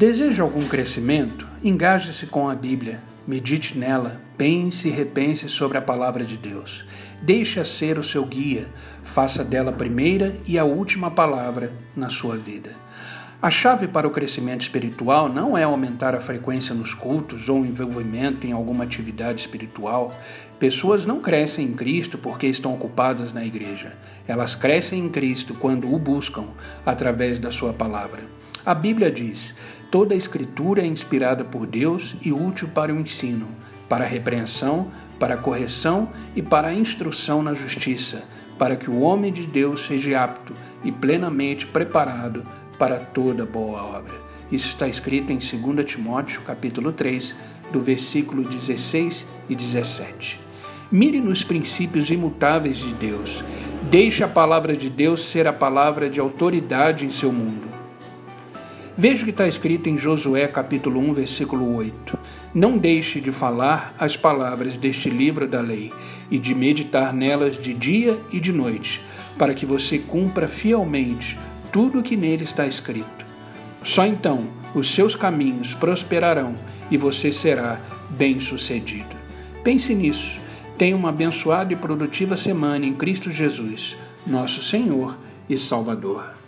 Deseja algum crescimento? Engaje-se com a Bíblia. Medite nela, pense e repense sobre a palavra de Deus. Deixe-a ser o seu guia, faça dela a primeira e a última palavra na sua vida. A chave para o crescimento espiritual não é aumentar a frequência nos cultos ou envolvimento em alguma atividade espiritual. Pessoas não crescem em Cristo porque estão ocupadas na igreja. Elas crescem em Cristo quando o buscam através da sua palavra. A Bíblia diz: toda a Escritura é inspirada por Deus e útil para o ensino, para a repreensão, para a correção e para a instrução na justiça, para que o homem de Deus seja apto e plenamente preparado para toda boa obra. Isso está escrito em 2 Timóteo, capítulo 3, do versículo 16 e 17. Mire nos princípios imutáveis de Deus. Deixe a palavra de Deus ser a palavra de autoridade em seu mundo. Veja o que está escrito em Josué capítulo 1, versículo 8. Não deixe de falar as palavras deste livro da lei e de meditar nelas de dia e de noite, para que você cumpra fielmente tudo o que nele está escrito. Só então os seus caminhos prosperarão e você será bem-sucedido. Pense nisso. Tenha uma abençoada e produtiva semana em Cristo Jesus, nosso Senhor e Salvador.